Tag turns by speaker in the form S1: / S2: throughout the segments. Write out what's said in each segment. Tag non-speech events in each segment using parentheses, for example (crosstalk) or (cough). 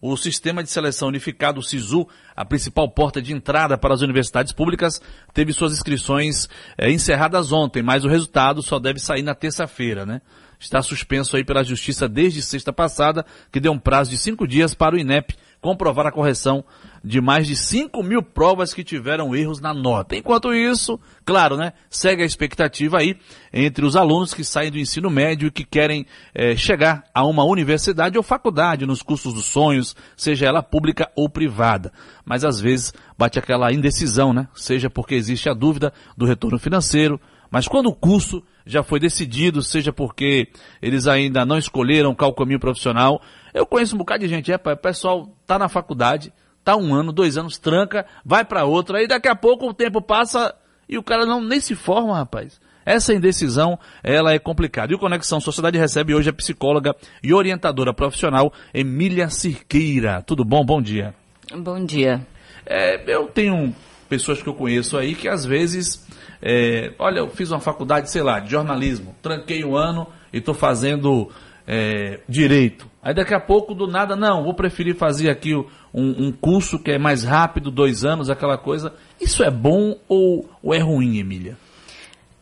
S1: o Sistema de Seleção Unificado, o SISU, a principal porta de entrada para as universidades públicas, teve suas inscrições é, encerradas ontem, mas o resultado só deve sair na terça-feira, né? Está suspenso aí pela Justiça desde sexta passada, que deu um prazo de cinco dias para o INEP comprovar a correção de mais de 5 mil provas que tiveram erros na nota. Enquanto isso, claro, né, segue a expectativa aí entre os alunos que saem do ensino médio e que querem é, chegar a uma universidade ou faculdade nos cursos dos sonhos, seja ela pública ou privada. Mas às vezes bate aquela indecisão, né? Seja porque existe a dúvida do retorno financeiro, mas quando o curso já foi decidido, seja porque eles ainda não escolheram qual caminho profissional, eu conheço um bocado de gente, é, o pessoal tá na faculdade, tá um ano, dois anos, tranca, vai para outro, aí daqui a pouco o tempo passa e o cara não nem se forma, rapaz. Essa indecisão, ela é complicada. E o Conexão Sociedade recebe hoje a psicóloga e orientadora profissional Emília Cirqueira. Tudo bom? Bom dia.
S2: Bom dia.
S1: É, eu tenho pessoas que eu conheço aí que às vezes, é, olha, eu fiz uma faculdade, sei lá, de jornalismo, tranquei um ano e estou fazendo é, direito. Aí daqui a pouco, do nada, não, vou preferir fazer aqui um, um curso que é mais rápido, dois anos, aquela coisa. Isso é bom ou, ou é ruim, Emília?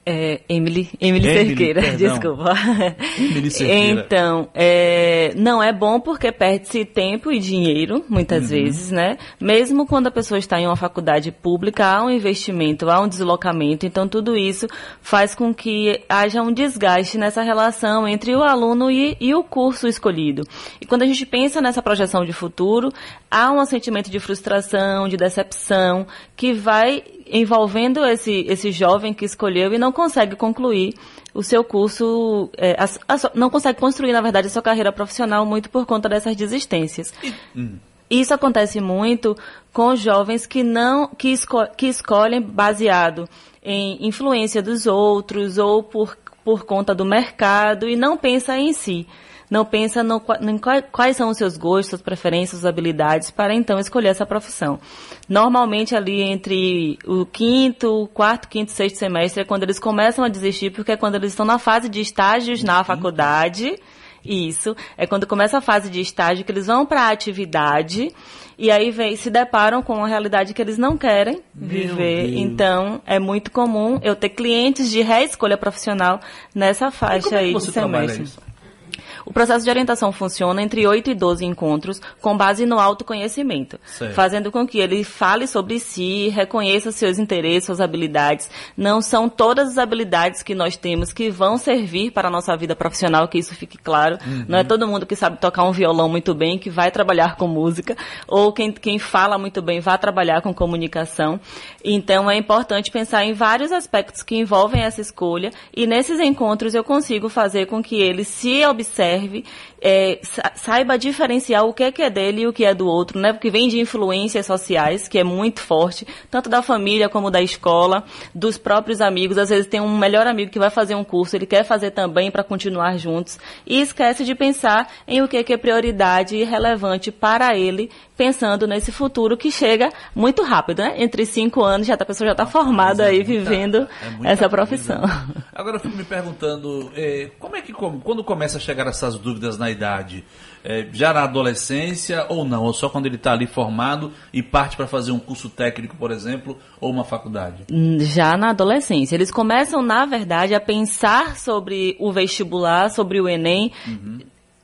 S2: É, Emily, Emily, Emily Cerqueira, perdão. (laughs) desculpa.
S1: Emily Cerqueira.
S2: Então, é, não é bom porque perde-se tempo e dinheiro, muitas uhum. vezes, né? Mesmo quando a pessoa está em uma faculdade pública, há um investimento, há um deslocamento, então tudo isso faz com que haja um desgaste nessa relação entre o aluno e, e o curso escolhido. E quando a gente pensa nessa projeção de futuro, há um sentimento de frustração, de decepção, que vai envolvendo esse, esse jovem que escolheu e não consegue concluir o seu curso, é, a, a, não consegue construir, na verdade, a sua carreira profissional muito por conta dessas desistências. Hum. Isso acontece muito com jovens que não que, esco, que escolhem baseado em influência dos outros ou por, por conta do mercado e não pensa em si não pensa no, em quais são os seus gostos, suas preferências, suas habilidades, para então escolher essa profissão. Normalmente ali entre o quinto, quarto, quinto, sexto semestre é quando eles começam a desistir, porque é quando eles estão na fase de estágios na faculdade. Isso, é quando começa a fase de estágio que eles vão para a atividade e aí vem, se deparam com uma realidade que eles não querem viver. Então, é muito comum eu ter clientes de reescolha profissional nessa faixa aí de semestre. O processo de orientação funciona entre 8 e 12 encontros com base no autoconhecimento, certo. fazendo com que ele fale sobre si, reconheça seus interesses, suas habilidades. Não são todas as habilidades que nós temos que vão servir para a nossa vida profissional, que isso fique claro. Uhum. Não é todo mundo que sabe tocar um violão muito bem que vai trabalhar com música, ou quem, quem fala muito bem vai trabalhar com comunicação. Então é importante pensar em vários aspectos que envolvem essa escolha e nesses encontros eu consigo fazer com que ele se observe serve, é, saiba diferenciar o que é, que é dele e o que é do outro, né? Porque vem de influências sociais, que é muito forte, tanto da família como da escola, dos próprios amigos. Às vezes tem um melhor amigo que vai fazer um curso, ele quer fazer também para continuar juntos, e esquece de pensar em o que é, que é prioridade e relevante para ele, pensando nesse futuro que chega muito rápido, né? Entre cinco anos já a pessoa já está formada é aí muita, vivendo é essa profissão.
S1: Agora eu fico me perguntando, eh, como é que quando começa a chegar essa essas dúvidas na idade? É, já na adolescência ou não? Ou só quando ele está ali formado e parte para fazer um curso técnico, por exemplo, ou uma faculdade?
S2: Hum, já na adolescência. Eles começam, na verdade, a pensar sobre o vestibular, sobre o Enem. Uhum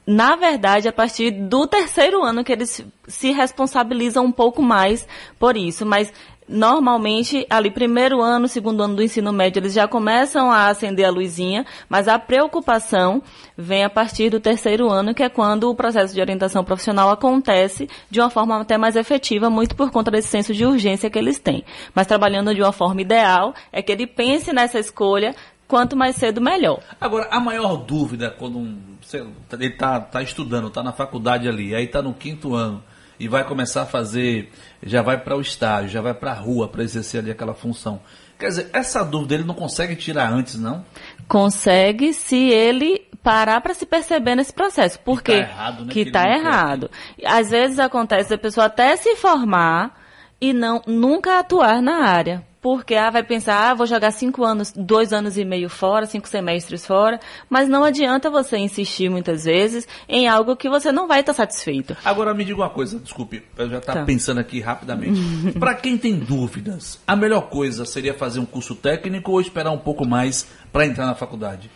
S2: na verdade, a partir do terceiro ano que eles se responsabilizam um pouco mais por isso. Mas normalmente, ali primeiro ano, segundo ano do ensino médio, eles já começam a acender a luzinha, mas a preocupação vem a partir do terceiro ano, que é quando o processo de orientação profissional acontece de uma forma até mais efetiva, muito por conta desse senso de urgência que eles têm. Mas trabalhando de uma forma ideal, é que ele pense nessa escolha quanto mais cedo, melhor.
S1: Agora, a maior dúvida quando um, ele está tá estudando, está na faculdade ali, aí está no quinto ano, e vai começar a fazer, já vai para o estágio, já vai para a rua para exercer ali aquela função. Quer dizer, essa dúvida ele não consegue tirar antes, não?
S2: Consegue se ele parar para se perceber nesse processo. Por quê?
S1: Que tá errado, né?
S2: Que está errado. Às vezes acontece a pessoa até se formar e não nunca atuar na área. Porque ah, vai pensar, ah, vou jogar cinco anos, dois anos e meio fora, cinco semestres fora, mas não adianta você insistir muitas vezes em algo que você não vai estar satisfeito.
S1: Agora me diga uma coisa, desculpe, eu já estava tá. pensando aqui rapidamente. (laughs) para quem tem dúvidas, a melhor coisa seria fazer um curso técnico ou esperar um pouco mais para entrar na faculdade?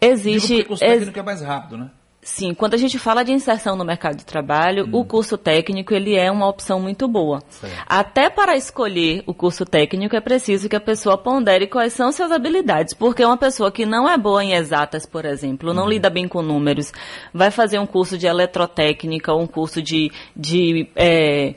S2: Existe.
S1: Digo o curso técnico ex... é mais rápido, né?
S2: Sim, quando a gente fala de inserção no mercado de trabalho, hum. o curso técnico ele é uma opção muito boa. Certo. Até para escolher o curso técnico é preciso que a pessoa pondere quais são suas habilidades, porque uma pessoa que não é boa em exatas, por exemplo, não hum. lida bem com números, vai fazer um curso de eletrotécnica ou um curso de, de é,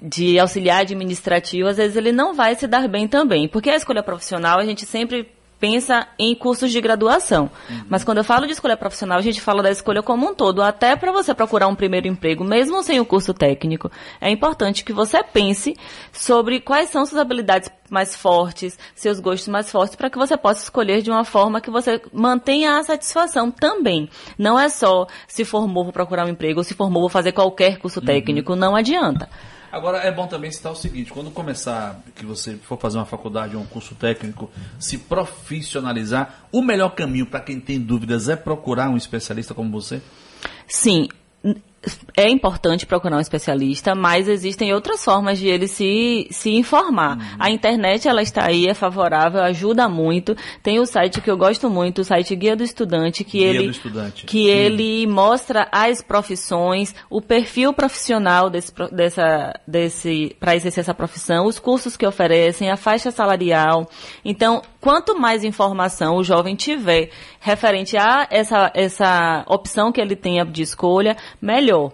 S2: de auxiliar administrativo, às vezes ele não vai se dar bem também. Porque a escolha profissional, a gente sempre pensa em cursos de graduação. Uhum. Mas quando eu falo de escolha profissional, a gente fala da escolha como um todo. Até para você procurar um primeiro emprego, mesmo sem o curso técnico, é importante que você pense sobre quais são suas habilidades mais fortes, seus gostos mais fortes, para que você possa escolher de uma forma que você mantenha a satisfação também. Não é só se formou para procurar um emprego, ou se formou para fazer qualquer curso uhum. técnico, não adianta.
S1: Agora é bom também citar o seguinte, quando começar, que você for fazer uma faculdade ou um curso técnico, se profissionalizar, o melhor caminho para quem tem dúvidas é procurar um especialista como você?
S2: Sim, é importante procurar um especialista, mas existem outras formas de ele se, se informar. Uhum. A internet, ela está aí, é favorável, ajuda muito. Tem o site que eu gosto muito, o site Guia do Estudante, que
S1: Guia
S2: ele,
S1: Estudante.
S2: Que ele mostra as profissões, o perfil profissional desse, dessa, desse, para exercer essa profissão, os cursos que oferecem, a faixa salarial. Então, quanto mais informação o jovem tiver referente a essa, essa opção que ele tenha de escolha, melhor.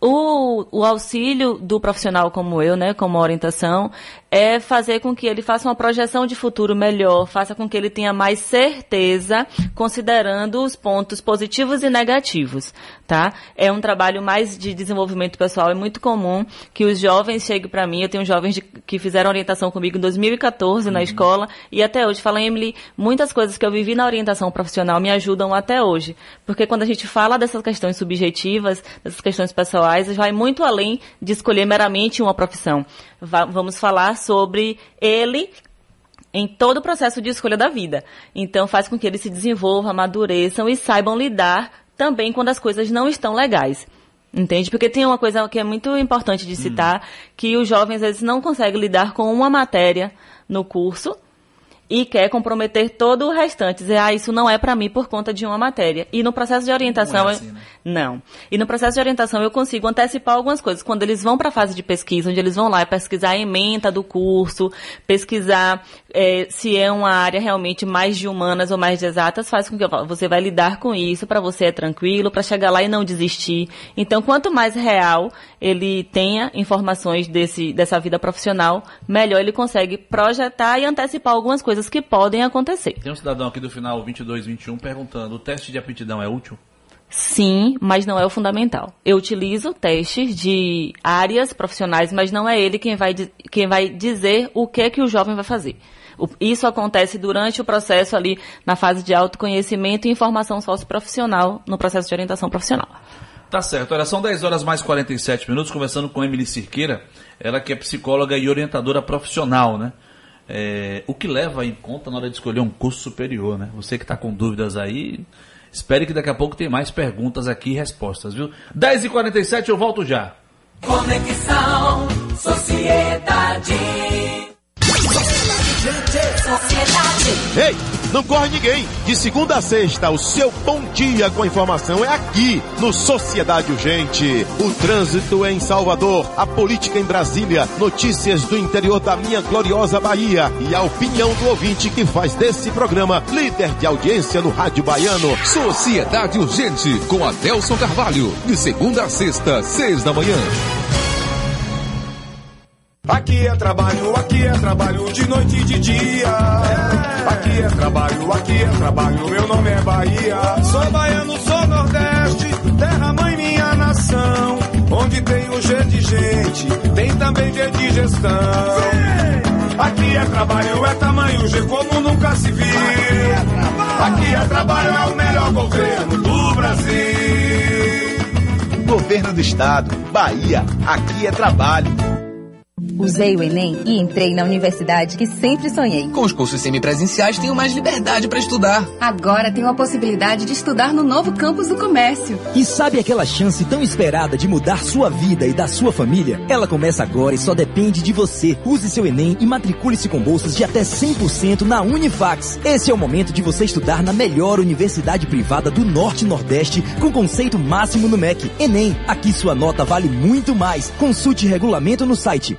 S2: O, o auxílio do profissional como eu, né, como orientação, é fazer com que ele faça uma projeção de futuro melhor, faça com que ele tenha mais certeza, considerando os pontos positivos e negativos, tá? É um trabalho mais de desenvolvimento pessoal. É muito comum que os jovens cheguem para mim. Eu tenho jovens de, que fizeram orientação comigo em 2014 uhum. na escola e até hoje falam, Emily, muitas coisas que eu vivi na orientação profissional me ajudam até hoje, porque quando a gente fala dessas questões subjetivas, dessas questões pessoais, vai muito além de escolher meramente uma profissão. Va vamos falar sobre ele em todo o processo de escolha da vida. Então faz com que eles se desenvolvam, amadureçam e saibam lidar também quando as coisas não estão legais. Entende? Porque tem uma coisa que é muito importante de citar, hum. que os jovens às vezes não conseguem lidar com uma matéria no curso e quer comprometer todo o restante, dizer, ah, isso não é para mim por conta de uma matéria. E no processo de orientação, não, é assim, né? não. E no processo de orientação eu consigo antecipar algumas coisas. Quando eles vão para a fase de pesquisa, onde eles vão lá pesquisar a ementa do curso, pesquisar é, se é uma área realmente mais de humanas ou mais de exatas, faz com que você vai lidar com isso, para você é tranquilo, para chegar lá e não desistir. Então, quanto mais real ele tenha informações desse, dessa vida profissional, melhor ele consegue projetar e antecipar algumas coisas que podem acontecer.
S1: Tem um cidadão aqui do final 2221 perguntando: o teste de aptidão é útil?
S2: Sim, mas não é o fundamental. Eu utilizo testes de áreas profissionais, mas não é ele quem vai, quem vai dizer o que é que o jovem vai fazer. Isso acontece durante o processo ali, na fase de autoconhecimento e informação socioprofissional, no processo de orientação profissional.
S1: Tá certo. Olha, são 10 horas mais 47 minutos, conversando com Emily Cirqueira, ela que é psicóloga e orientadora profissional, né? é, o que leva em conta na hora de escolher um curso superior, né? Você que está com dúvidas aí, espere que daqui a pouco tem mais perguntas aqui e respostas, viu? 10h47 eu volto já.
S3: Conexão Sociedade. Sociedade.
S4: Ei! Não corre ninguém. De segunda a sexta, o seu bom dia com informação é aqui no Sociedade Urgente. O trânsito em Salvador, a política em Brasília, notícias do interior da minha gloriosa Bahia e a opinião do ouvinte que faz desse programa líder de audiência no rádio baiano.
S5: Sociedade Urgente com Adelson Carvalho, de segunda a sexta, seis da manhã.
S6: Aqui é trabalho, aqui é trabalho de noite e de dia. Aqui é trabalho, aqui é trabalho, meu nome é Bahia. Sou baiano, sou nordeste, terra mãe minha nação. Onde tem o G de gente, tem também G de gestão. Aqui é trabalho, é tamanho G como nunca se viu. Aqui é trabalho, é o melhor governo do Brasil.
S4: Governo do Estado, Bahia, aqui é trabalho.
S7: Usei o Enem e entrei na universidade que sempre sonhei.
S8: Com os cursos semipresenciais, tenho mais liberdade para estudar.
S9: Agora tenho a possibilidade de estudar no novo campus do comércio.
S10: E sabe aquela chance tão esperada de mudar sua vida e da sua família? Ela começa agora e só depende de você. Use seu Enem e matricule-se com bolsas de até 100% na Unifax. Esse é o momento de você estudar na melhor universidade privada do Norte e Nordeste com conceito máximo no MEC. Enem, aqui sua nota vale muito mais. Consulte regulamento no site.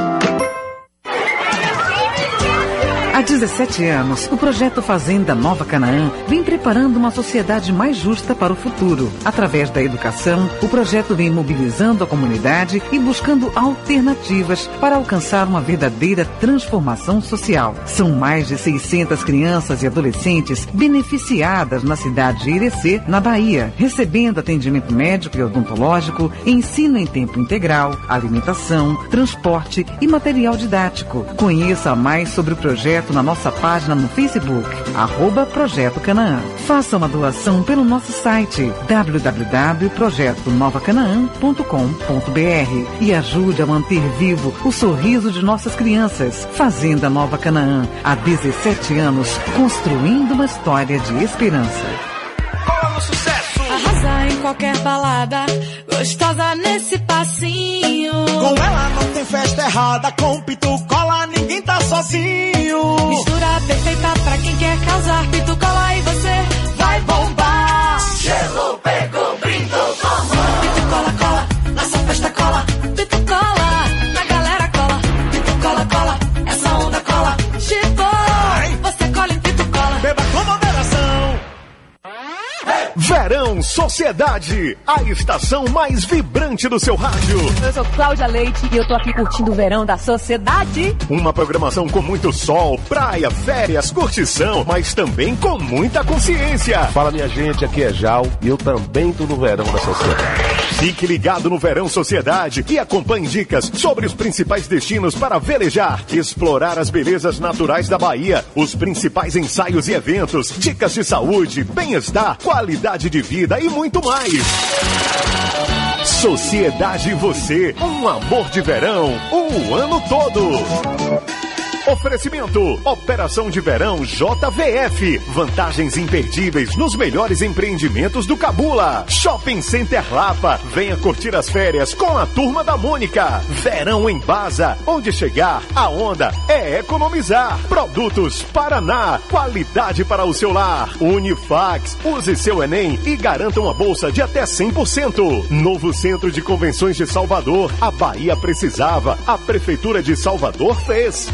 S11: Há 17 anos, o projeto Fazenda Nova Canaã vem preparando uma sociedade mais justa para o futuro. Através da educação, o projeto vem mobilizando a comunidade e buscando alternativas para alcançar uma verdadeira transformação social. São mais de 600 crianças e adolescentes beneficiadas na cidade de Irecê, na Bahia, recebendo atendimento médico e odontológico, ensino em tempo integral, alimentação, transporte e material didático. Conheça mais sobre o projeto na nossa página no Facebook, arroba Projeto Canaã. Faça uma doação pelo nosso site www.projetonovacanaã.com.br e ajude a manter vivo o sorriso de nossas crianças. Fazenda Nova Canaã, há 17 anos, construindo uma história de esperança.
S12: Arrasar em qualquer balada, gostosa nesse passinho.
S13: Com ela não tem festa errada, com pitucola ninguém tá sozinho.
S12: Mistura perfeita pra quem quer causar, pitucola e você vai bombar.
S3: Gelo pegou,
S13: Verão Sociedade, a estação mais vibrante do seu rádio.
S14: Eu sou Cláudia Leite e eu tô aqui curtindo o verão da sociedade.
S13: Uma programação com muito sol, praia, férias, curtição, mas também com muita consciência.
S15: Fala minha gente, aqui é Jal e eu também tô no verão da sociedade.
S13: Fique ligado no Verão Sociedade e acompanhe dicas sobre os principais destinos para velejar, explorar as belezas naturais da Bahia, os principais ensaios e eventos, dicas de saúde, bem-estar, qualidade de vida e muito mais. Sociedade você, um amor de verão, o ano todo. Oferecimento: Operação de Verão JVF. Vantagens imperdíveis nos melhores empreendimentos do Cabula. Shopping Center Lapa. Venha curtir as férias com a turma da Mônica. Verão em Baza. Onde chegar, a onda é economizar. Produtos Paraná. Qualidade para o seu lar. Unifax. Use seu Enem e garanta uma bolsa de até 100%. Novo Centro de Convenções de Salvador. A Bahia precisava. A Prefeitura de Salvador fez.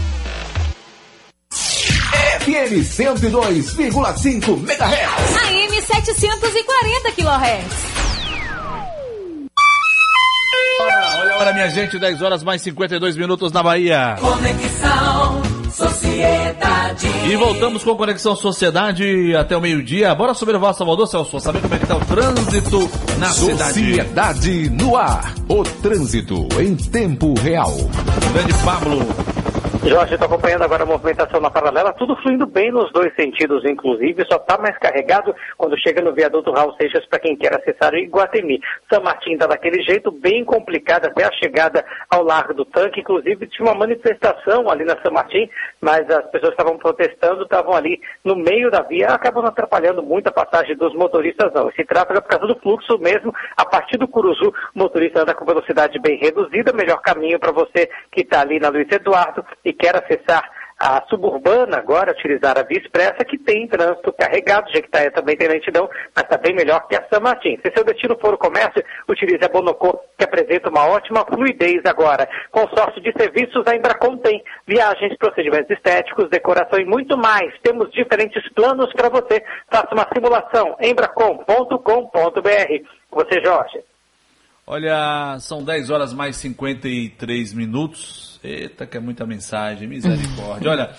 S5: FM 102,5 MHz.
S16: AM 740 kHz.
S1: Olha minha gente, 10 horas mais 52 minutos na Bahia.
S3: Conexão Sociedade.
S1: E voltamos com Conexão Sociedade até o meio-dia. Bora subir o Voz Salvador, Celso, saber como é que tá o trânsito na cidade.
S5: Sociedade no ar. O trânsito em tempo real.
S1: Grande Pablo.
S17: Jorge, estou acompanhando agora a movimentação na paralela, tudo fluindo bem nos dois sentidos, inclusive, só está mais carregado quando chega no viaduto Raul Seixas para quem quer acessar o Iguatemi. São Martin está daquele jeito bem complicado até a chegada ao Largo do Tanque, inclusive tinha uma manifestação ali na São Martin, mas as pessoas estavam protestando, estavam ali no meio da via, acabam atrapalhando muito a passagem dos motoristas não. Esse tráfego é por causa do fluxo mesmo, a partir do Curuzu, o motorista anda com velocidade bem reduzida, melhor caminho para você que está ali na Luiz Eduardo e quer acessar a suburbana agora, utilizar a Via Expressa, que tem trânsito carregado, Jequitaia também tem lentidão, mas está bem melhor que a São Martin. Se seu destino for o comércio, utilize a Bonocô, que apresenta uma ótima fluidez agora. Consórcio de serviços a Embracon tem viagens, procedimentos estéticos, decoração e muito mais. Temos diferentes planos para você. Faça uma simulação, embracon.com.br. Você, Jorge.
S1: Olha, são 10 horas mais 53 minutos. Eita, que é muita mensagem, misericórdia. (laughs) Olha,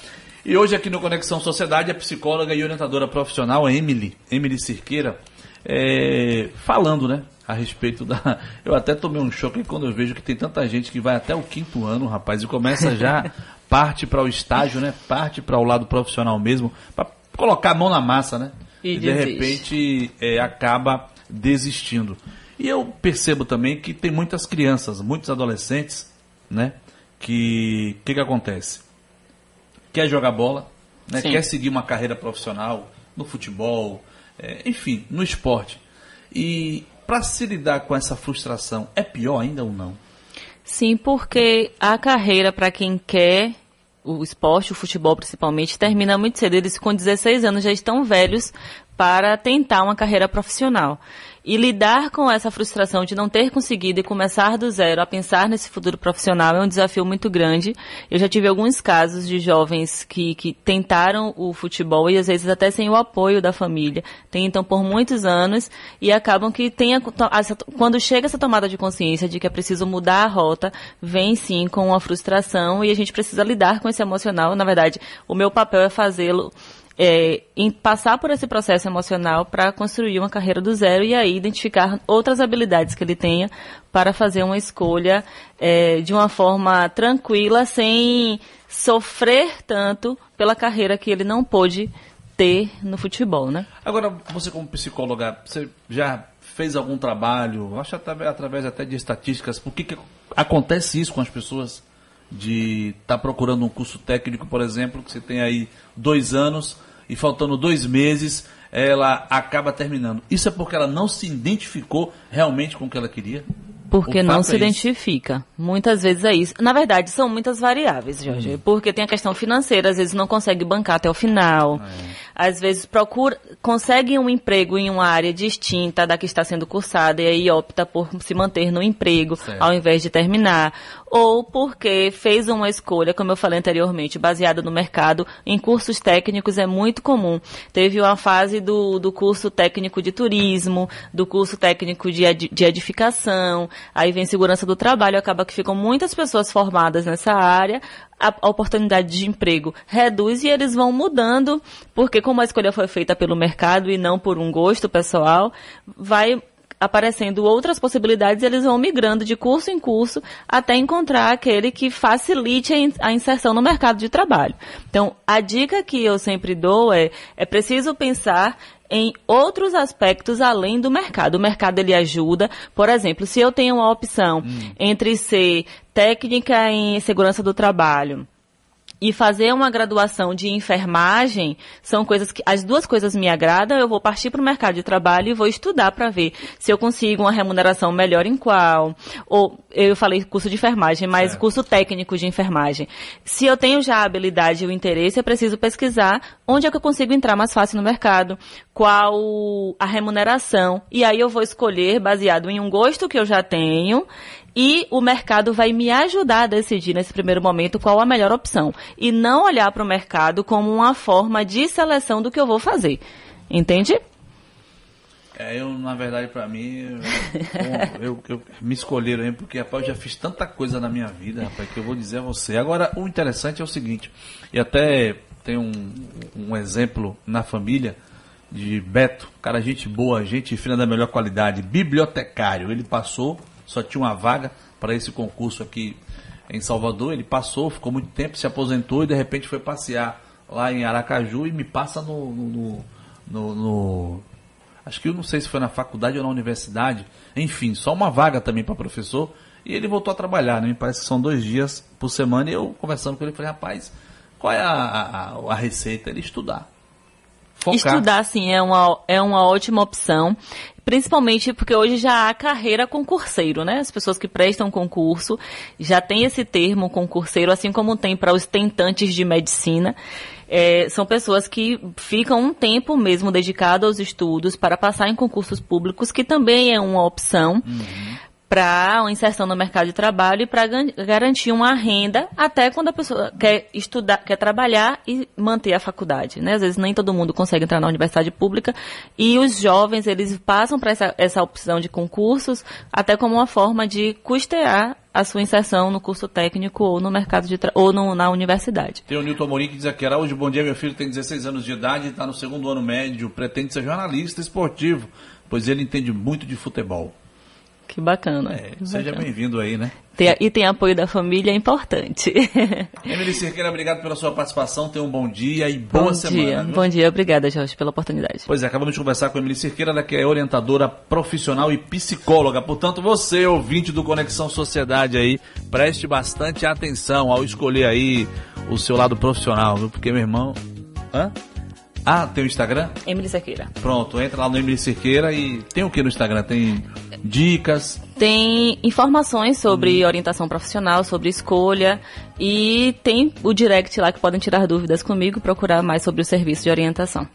S1: e hoje aqui no Conexão Sociedade, a psicóloga e orientadora profissional Emily, Emily Cirqueira, é, falando, né, a respeito da... (laughs) Eu até tomei um choque quando eu vejo que tem tanta gente que vai até o quinto ano, rapaz, e começa já, (laughs) parte para o estágio, né, parte para o lado profissional mesmo, para colocar a mão na massa, né?
S2: E
S1: de
S2: desiste.
S1: repente é, acaba desistindo. E eu percebo também que tem muitas crianças, muitos adolescentes, né? Que o que, que acontece? Quer jogar bola, né? Quer seguir uma carreira profissional no futebol, é, enfim, no esporte. E para se lidar com essa frustração, é pior ainda ou não?
S2: Sim, porque a carreira para quem quer o esporte, o futebol principalmente, termina muito cedo. Eles com 16 anos já estão velhos para tentar uma carreira profissional. E lidar com essa frustração de não ter conseguido e começar do zero a pensar nesse futuro profissional é um desafio muito grande. Eu já tive alguns casos de jovens que, que tentaram o futebol e às vezes até sem o apoio da família. Tentam por muitos anos e acabam que tem quando chega essa tomada de consciência de que é preciso mudar a rota, vem sim com uma frustração e a gente precisa lidar com esse emocional. Na verdade, o meu papel é fazê-lo é, em passar por esse processo emocional para construir uma carreira do zero e aí identificar outras habilidades que ele tenha para fazer uma escolha é, de uma forma tranquila, sem sofrer tanto pela carreira que ele não pôde ter no futebol, né?
S1: Agora, você como psicóloga, você já fez algum trabalho, acho até através até de estatísticas, por que, que acontece isso com as pessoas de estar procurando um curso técnico, por exemplo, que você tem aí dois anos e faltando dois meses ela acaba terminando. Isso é porque ela não se identificou realmente com o que ela queria?
S2: Porque não se
S1: é
S2: identifica. Muitas vezes é isso. Na verdade, são muitas variáveis, Jorge.
S1: Hum.
S2: Porque tem a questão financeira, às vezes não consegue bancar até o final.
S1: É.
S2: Às vezes procura, consegue um emprego em uma área distinta da que está sendo cursada e aí opta por se manter no emprego
S18: Certo.
S2: ao invés de terminar. Ou porque fez uma escolha, como eu falei anteriormente, baseada no mercado. Em cursos técnicos é muito comum. Teve uma fase do, do curso técnico de turismo, do curso técnico de, edi- de edificação, aí vem segurança do trabalho, acaba que ficam muitas pessoas formadas nessa área, a oportunidade de emprego reduz e eles vão mudando, porque como a escolha foi feita pelo mercado e não por um gosto pessoal, vai aparecendo outras possibilidades, eles vão migrando de curso em curso até encontrar aquele que facilite a in- a inserção no mercado de trabalho. Então, a dica que eu sempre dou é, é preciso pensar em outros aspectos além do mercado. O mercado ele ajuda, por exemplo, se eu tenho uma opção entre ser técnica em segurança do trabalho, e fazer uma graduação de enfermagem são coisas que as duas coisas me agradam, eu vou partir para o mercado de trabalho e vou estudar para ver se eu consigo uma remuneração melhor em qual. Ou eu falei curso de enfermagem, mas curso técnico de enfermagem. Se eu tenho já a habilidade e o interesse, eu preciso pesquisar onde é que eu consigo entrar mais fácil no mercado, qual a remuneração, e aí eu vou escolher baseado em um gosto que eu já tenho e o mercado vai me ajudar a decidir nesse primeiro momento qual a melhor opção. E não olhar para o mercado como uma forma de seleção do que eu vou fazer. Entende?
S1: É, eu, na verdade, pra mim, eu, eu- eu- me escolheram aí, porque, rapaz, eu já fiz tanta coisa na minha vida, rapaz, que eu vou dizer a você. Agora, o interessante é o seguinte, e até tem um, um exemplo na família de Beto, cara, gente boa, gente fina da melhor qualidade, bibliotecário. Ele passou, só tinha uma vaga para esse concurso aqui em Salvador, ele passou, ficou muito tempo, se aposentou e de repente foi passear lá em Aracaju e me passa no- no- no- no- acho que eu não sei se foi na faculdade ou na universidade, enfim, só uma vaga também para professor, e ele voltou a trabalhar, né? Me parece que são dois dias por semana, e eu conversando com ele, falei, rapaz, qual é a, a, a receita? Ele estudar. Focar.
S2: Estudar, sim, é uma, é uma ótima opção. Principalmente porque hoje já há carreira concurseiro, né? As pessoas que prestam concurso já tem esse termo concurseiro, assim como tem para os tentantes de medicina. É, são pessoas que ficam um tempo mesmo dedicado aos estudos para passar em concursos públicos, que também é uma opção. Para uma inserção no mercado de trabalho e para garantir uma renda até quando a pessoa quer estudar, quer trabalhar e manter a faculdade, né? Às vezes nem todo mundo consegue entrar na universidade pública e os jovens eles passam para essa, essa opção de concursos até como uma forma de custear a sua inserção no curso técnico ou no mercado de ou no, na universidade.
S1: Tem o Nilton Amorim que diz aqui, hoje bom dia, meu filho tem 16 anos de idade, está no segundo ano médio, pretende ser jornalista esportivo, pois ele entende muito de futebol.
S2: Que bacana.
S1: É,
S2: que
S1: seja bem-vindo aí, né?
S2: Tem, e tem apoio da família, é importante. (laughs)
S1: Emily Cerqueira, obrigado pela sua participação. Tenha um bom dia e boa
S2: bom
S1: semana.
S2: Dia. Bom dia, obrigada, Jorge, pela oportunidade.
S1: Pois é, acabamos de conversar com a Emily Cerqueira, ela que é orientadora profissional e psicóloga. Portanto, você, ouvinte do Conexão Sociedade aí, preste bastante atenção ao escolher aí o seu lado profissional, viu? Porque, meu irmão. Hã? Ah, tem o Instagram?
S2: Emily Cerqueira.
S1: Pronto, entra lá no Emily Cerqueira e tem o que no Instagram? Tem dicas?
S2: Tem informações sobre hum. orientação profissional, sobre escolha e tem o direct lá que podem tirar dúvidas comigo, procurar mais sobre o serviço de orientação.